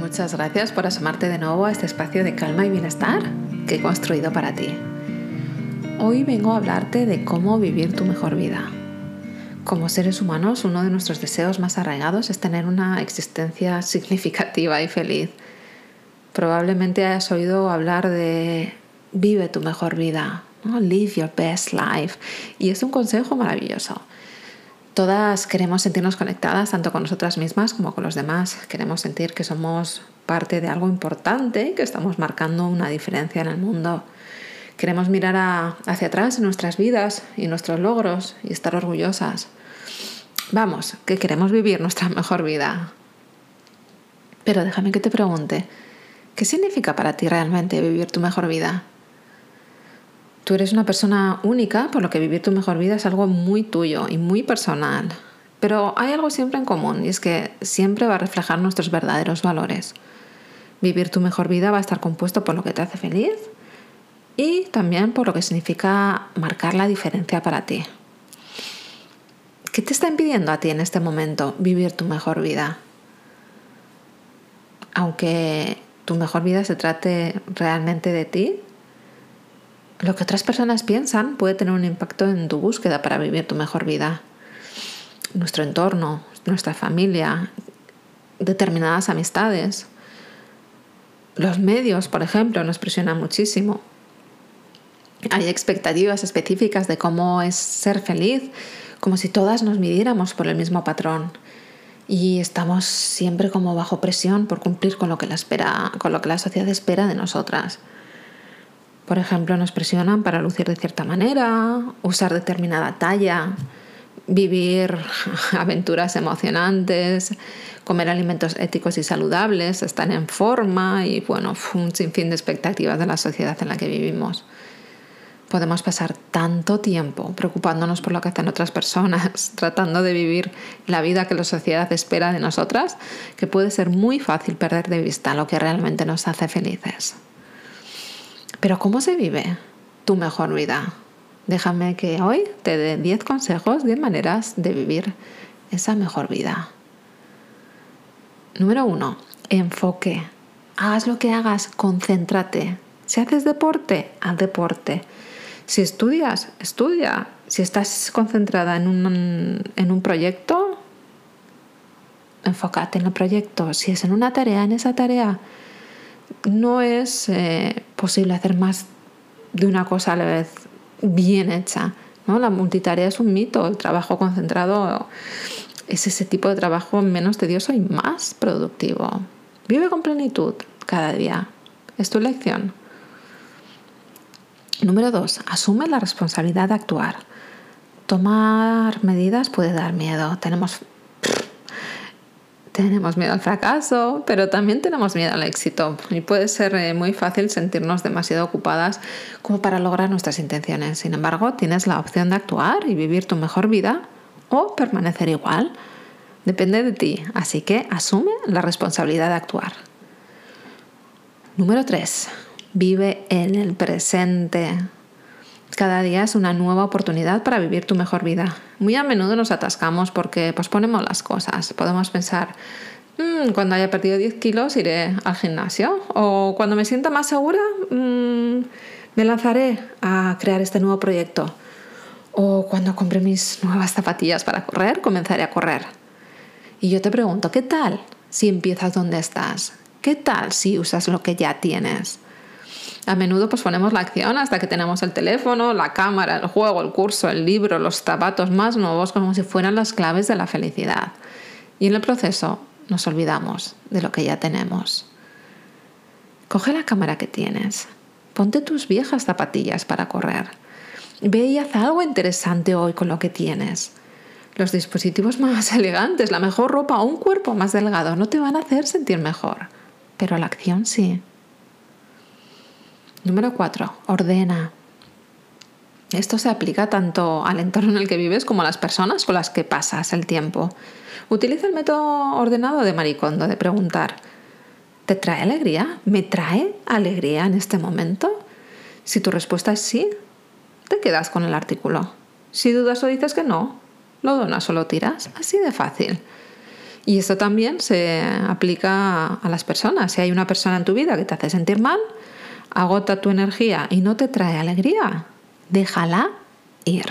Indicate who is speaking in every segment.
Speaker 1: Muchas gracias por asomarte de nuevo a este espacio de calma y bienestar que he construido para ti. Hoy vengo a hablarte de cómo vivir tu mejor vida. Como seres humanos, uno de nuestros deseos más arraigados es tener una existencia significativa y feliz. Probablemente hayas oído hablar de vive tu mejor vida, live your best life, y es un consejo maravilloso. Todas queremos sentirnos conectadas tanto con nosotras mismas como con los demás. Queremos sentir que somos parte de algo importante, que estamos marcando una diferencia en el mundo. Queremos mirar hacia atrás en nuestras vidas y nuestros logros y estar orgullosas. Vamos, que queremos vivir nuestra mejor vida. Pero déjame que te pregunte, ¿qué significa para ti realmente vivir tu mejor vida? Tú eres una persona única, por lo que vivir tu mejor vida es algo muy tuyo y muy personal. Pero hay algo siempre en común y es que siempre va a reflejar nuestros verdaderos valores. Vivir tu mejor vida va a estar compuesto por lo que te hace feliz y también por lo que significa marcar la diferencia para ti. ¿Qué te está impidiendo a ti en este momento vivir tu mejor vida? Aunque tu mejor vida se trate realmente de ti, lo que otras personas piensan puede tener un impacto en tu búsqueda para vivir tu mejor vida. Nuestro entorno, nuestra familia, determinadas amistades. Los medios, por ejemplo, nos presionan muchísimo. Hay expectativas específicas de cómo es ser feliz, como si todas nos midiéramos por el mismo patrón. Y estamos siempre como bajo presión por cumplir con lo que la, espera, con lo que la sociedad espera de nosotras. Por ejemplo, nos presionan para lucir de cierta manera, usar determinada talla, vivir aventuras emocionantes, comer alimentos éticos y saludables, estar en forma y bueno, un sinfín de expectativas de la sociedad en la que vivimos. Podemos pasar tanto tiempo preocupándonos por lo que hacen otras personas, tratando de vivir la vida que la sociedad espera de nosotras, que puede ser muy fácil perder de vista lo que realmente nos hace felices. Pero ¿cómo se vive tu mejor vida? Déjame que hoy te dé 10 consejos, 10 maneras de vivir esa mejor vida. Número 1. Enfoque. Hagas lo que hagas, concéntrate. Si haces deporte, haz deporte. Si estudias, estudia. Si estás concentrada en un, en un proyecto, enfócate en el proyecto. Si es en una tarea, en esa tarea no es eh, posible hacer más de una cosa a la vez bien hecha. ¿no? La multitarea es un mito, el trabajo concentrado es ese tipo de trabajo menos tedioso y más productivo. Vive con plenitud cada día. Es tu elección. Número dos, asume la responsabilidad de actuar. Tomar medidas puede dar miedo. Tenemos tenemos miedo al fracaso, pero también tenemos miedo al éxito y puede ser eh, muy fácil sentirnos demasiado ocupadas como para lograr nuestras intenciones. Sin embargo, tienes la opción de actuar y vivir tu mejor vida o permanecer igual. Depende de ti, así que asume la responsabilidad de actuar. Número 3. Vive en el presente. Cada día es una nueva oportunidad para vivir tu mejor vida. Muy a menudo nos atascamos porque posponemos las cosas. Podemos pensar, mm, cuando haya perdido 10 kilos iré al gimnasio o cuando me sienta más segura mm, me lanzaré a crear este nuevo proyecto o cuando compre mis nuevas zapatillas para correr comenzaré a correr. Y yo te pregunto, ¿qué tal si empiezas donde estás? ¿Qué tal si usas lo que ya tienes? A menudo posponemos la acción hasta que tenemos el teléfono, la cámara, el juego, el curso, el libro, los zapatos más nuevos como si fueran las claves de la felicidad. Y en el proceso nos olvidamos de lo que ya tenemos. Coge la cámara que tienes, ponte tus viejas zapatillas para correr. Ve y haz algo interesante hoy con lo que tienes. Los dispositivos más elegantes, la mejor ropa o un cuerpo más delgado no te van a hacer sentir mejor, pero la acción sí. Número 4. Ordena. Esto se aplica tanto al entorno en el que vives como a las personas con las que pasas el tiempo. Utiliza el método ordenado de Maricondo de preguntar, ¿te trae alegría? ¿Me trae alegría en este momento? Si tu respuesta es sí, te quedas con el artículo. Si dudas o dices que no, lo donas o lo tiras. Así de fácil. Y esto también se aplica a las personas. Si hay una persona en tu vida que te hace sentir mal, agota tu energía y no te trae alegría, déjala ir.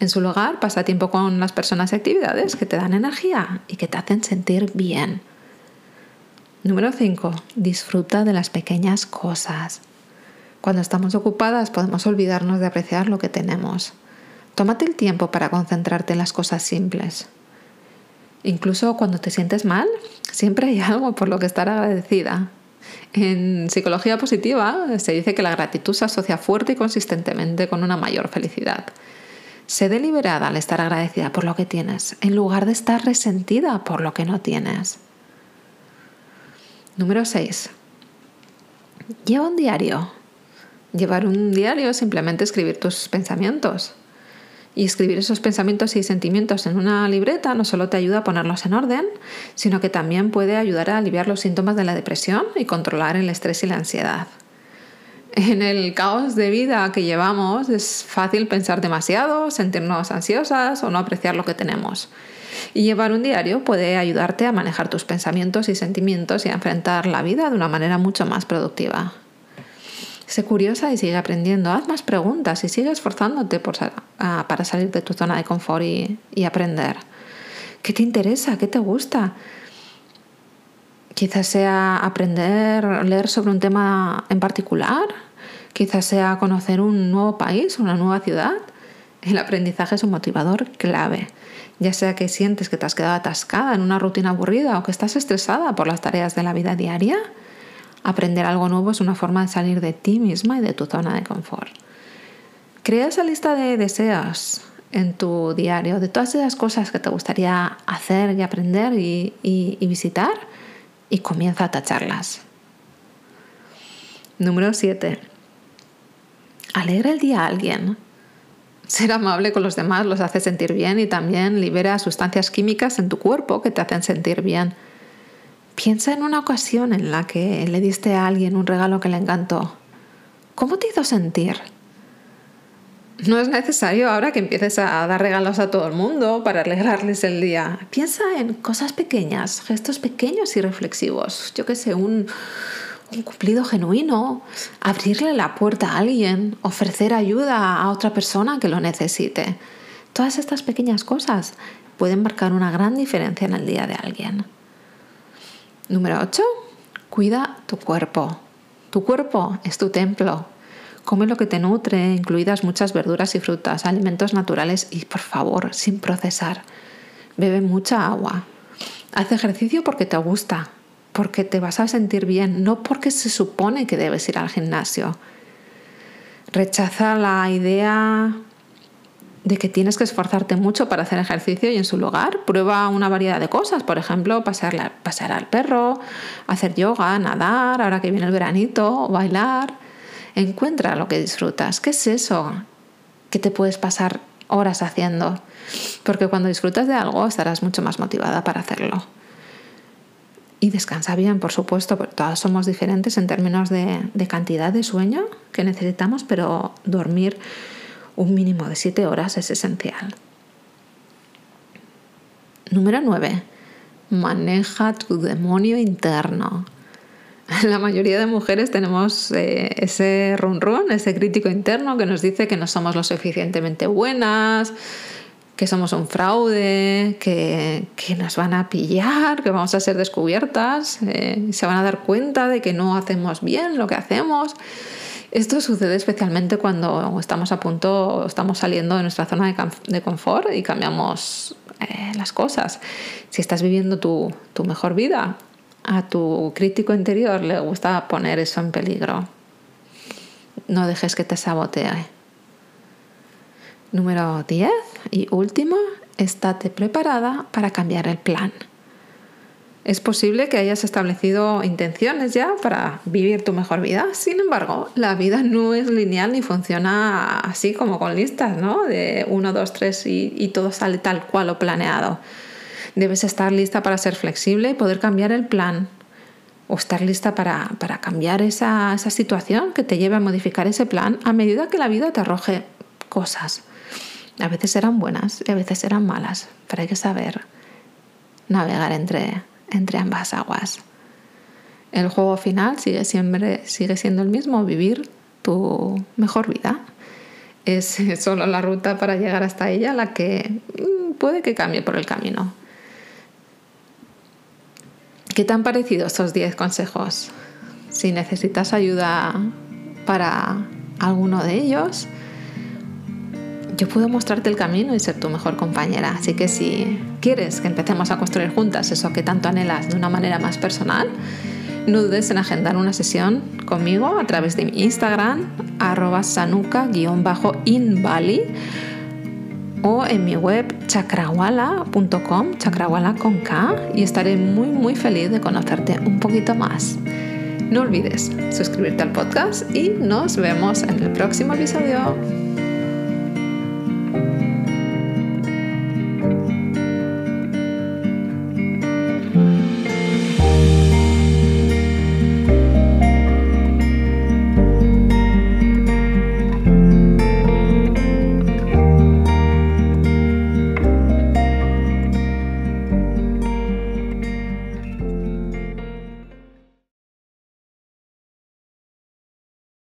Speaker 1: En su lugar, pasa tiempo con las personas y actividades que te dan energía y que te hacen sentir bien. Número 5. Disfruta de las pequeñas cosas. Cuando estamos ocupadas podemos olvidarnos de apreciar lo que tenemos. Tómate el tiempo para concentrarte en las cosas simples. Incluso cuando te sientes mal, siempre hay algo por lo que estar agradecida. En psicología positiva se dice que la gratitud se asocia fuerte y consistentemente con una mayor felicidad. Sé deliberada al estar agradecida por lo que tienes, en lugar de estar resentida por lo que no tienes. Número 6. Lleva un diario. Llevar un diario es simplemente escribir tus pensamientos. Y escribir esos pensamientos y sentimientos en una libreta no solo te ayuda a ponerlos en orden, sino que también puede ayudar a aliviar los síntomas de la depresión y controlar el estrés y la ansiedad. En el caos de vida que llevamos es fácil pensar demasiado, sentirnos ansiosas o no apreciar lo que tenemos. Y llevar un diario puede ayudarte a manejar tus pensamientos y sentimientos y a enfrentar la vida de una manera mucho más productiva. Sé curiosa y sigue aprendiendo. Haz más preguntas y sigue esforzándote para salir de tu zona de confort y, y aprender. ¿Qué te interesa? ¿Qué te gusta? Quizás sea aprender, leer sobre un tema en particular. Quizás sea conocer un nuevo país, una nueva ciudad. El aprendizaje es un motivador clave. Ya sea que sientes que te has quedado atascada en una rutina aburrida o que estás estresada por las tareas de la vida diaria, Aprender algo nuevo es una forma de salir de ti misma y de tu zona de confort. Crea esa lista de deseos en tu diario, de todas esas cosas que te gustaría hacer y aprender y, y visitar y comienza a tacharlas. Número 7. Alegra el día a alguien. Ser amable con los demás los hace sentir bien y también libera sustancias químicas en tu cuerpo que te hacen sentir bien. Piensa en una ocasión en la que le diste a alguien un regalo que le encantó. ¿Cómo te hizo sentir? No es necesario ahora que empieces a dar regalos a todo el mundo para alegrarles el día. Piensa en cosas pequeñas, gestos pequeños y reflexivos. Yo qué sé, un, un cumplido genuino, abrirle la puerta a alguien, ofrecer ayuda a otra persona que lo necesite. Todas estas pequeñas cosas pueden marcar una gran diferencia en el día de alguien. Número 8. Cuida tu cuerpo. Tu cuerpo es tu templo. Come lo que te nutre, incluidas muchas verduras y frutas, alimentos naturales y, por favor, sin procesar. Bebe mucha agua. Haz ejercicio porque te gusta, porque te vas a sentir bien, no porque se supone que debes ir al gimnasio. Rechaza la idea de que tienes que esforzarte mucho para hacer ejercicio y en su lugar prueba una variedad de cosas, por ejemplo, pasear, al perro, hacer yoga, nadar, ahora que viene el veranito, bailar. Encuentra lo que disfrutas. ¿Qué es eso que te puedes pasar horas haciendo? Porque cuando disfrutas de algo estarás mucho más motivada para hacerlo. Y descansa bien, por supuesto, porque todos somos diferentes en términos de cantidad de sueño que necesitamos, pero dormir un mínimo de 7 horas es esencial. Número 9. Maneja tu demonio interno. La mayoría de mujeres tenemos eh, ese run run, ese crítico interno que nos dice que no somos lo suficientemente buenas, que somos un fraude, que, nos van a pillar, que vamos a ser descubiertas, eh, se van a dar cuenta de que no hacemos bien lo que hacemos. Esto sucede especialmente cuando estamos a punto, estamos saliendo de nuestra zona de, confort y cambiamos eh, las cosas. Si estás viviendo tu, tu mejor vida, a tu crítico interior le gusta poner eso en peligro. No dejes que te sabotee. Número 10 y último, estate preparada para cambiar el plan. Es posible que hayas establecido intenciones ya para vivir tu mejor vida. Sin embargo, la vida no es lineal ni funciona así como con listas, ¿no? De 1, 2, 3 y, todo sale tal cual o planeado. Debes estar lista para ser flexible y poder cambiar el plan o estar lista para, cambiar esa, esa situación que te lleve a modificar ese plan a medida que la vida te arroje cosas. A veces serán buenas y a veces serán malas, pero hay que saber navegar entre, entre ambas aguas. El juego final sigue, siempre, sigue siendo el mismo, vivir tu mejor vida. Es solo la ruta para llegar hasta ella la que mm, puede que cambie por el camino. ¿Qué te han parecido estos 10 consejos? Si necesitas ayuda para alguno de ellos, yo puedo mostrarte el camino y ser tu mejor compañera. Así que si quieres que empecemos a construir juntas eso que tanto anhelas de una manera más personal, no dudes en agendar una sesión conmigo a través de mi Instagram, arroba sanuka-inbali o en mi web chakrawala.com, chakrawala con K, y estaré muy muy feliz de conocerte un poquito más. No olvides suscribirte al podcast y nos vemos en el próximo episodio.